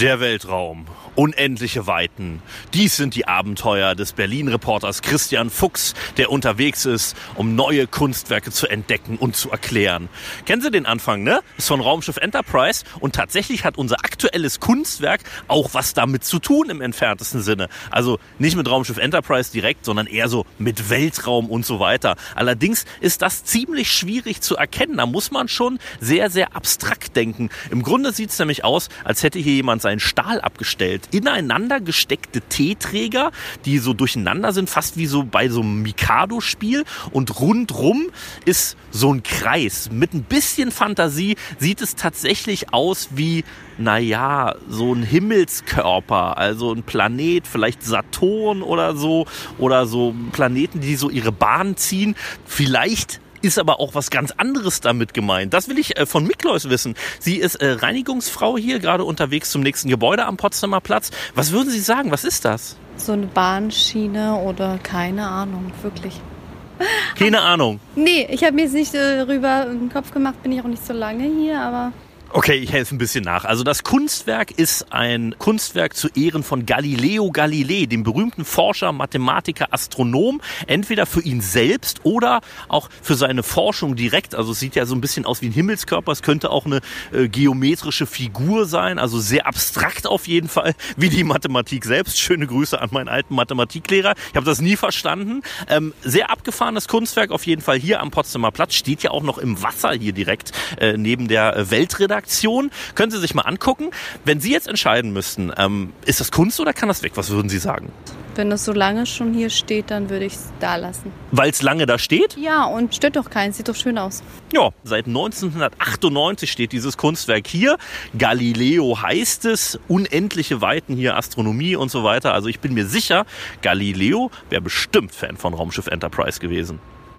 Der Weltraum. Unendliche Weiten. Dies sind die Abenteuer des Berlin-Reporters Christian Fuchs, der unterwegs ist, um neue Kunstwerke zu entdecken und zu erklären. Kennen Sie den Anfang, ne? Ist von Raumschiff Enterprise und tatsächlich hat unser aktuelles Kunstwerk auch was damit zu tun im entferntesten Sinne. Also nicht mit Raumschiff Enterprise direkt, sondern eher so mit Weltraum und so weiter. Allerdings ist das ziemlich schwierig zu erkennen. Da muss man schon sehr, sehr abstrakt denken. Im Grunde sieht es nämlich aus, als hätte hier jemand seinen Stahl abgestellt. Ineinander gesteckte Teeträger, die so durcheinander sind, fast wie so bei so einem Mikado-Spiel. Und rundrum ist so ein Kreis. Mit ein bisschen Fantasie sieht es tatsächlich aus wie, naja, so ein Himmelskörper. Also ein Planet, vielleicht Saturn oder so. Oder so Planeten, die so ihre Bahn ziehen. Vielleicht ist aber auch was ganz anderes damit gemeint. Das will ich äh, von Miklois wissen. Sie ist äh, Reinigungsfrau hier, gerade unterwegs zum nächsten Gebäude am Potsdamer Platz. Was würden Sie sagen? Was ist das? So eine Bahnschiene oder keine Ahnung, wirklich. Keine Ahnung. Nee, ich habe mir jetzt nicht äh, rüber den Kopf gemacht, bin ich auch nicht so lange hier, aber Okay, ich helfe ein bisschen nach. Also das Kunstwerk ist ein Kunstwerk zu Ehren von Galileo Galilei, dem berühmten Forscher, Mathematiker, Astronom. Entweder für ihn selbst oder auch für seine Forschung direkt. Also es sieht ja so ein bisschen aus wie ein Himmelskörper. Es könnte auch eine äh, geometrische Figur sein. Also sehr abstrakt auf jeden Fall, wie die Mathematik selbst. Schöne Grüße an meinen alten Mathematiklehrer. Ich habe das nie verstanden. Ähm, sehr abgefahrenes Kunstwerk auf jeden Fall hier am Potsdamer Platz. Steht ja auch noch im Wasser hier direkt äh, neben der äh. Redaktion. Können Sie sich mal angucken. Wenn Sie jetzt entscheiden müssten, ähm, ist das Kunst oder kann das weg? Was würden Sie sagen? wenn das so lange schon hier steht, dann würde ich es da lassen. Weil es lange da steht? Ja, und stört doch keinen, sieht doch schön aus. Ja, seit 1998 steht dieses Kunstwerk hier. Galileo heißt es, unendliche Weiten hier, Astronomie und so weiter. Also ich bin mir sicher, Galileo wäre bestimmt Fan von Raumschiff Enterprise gewesen.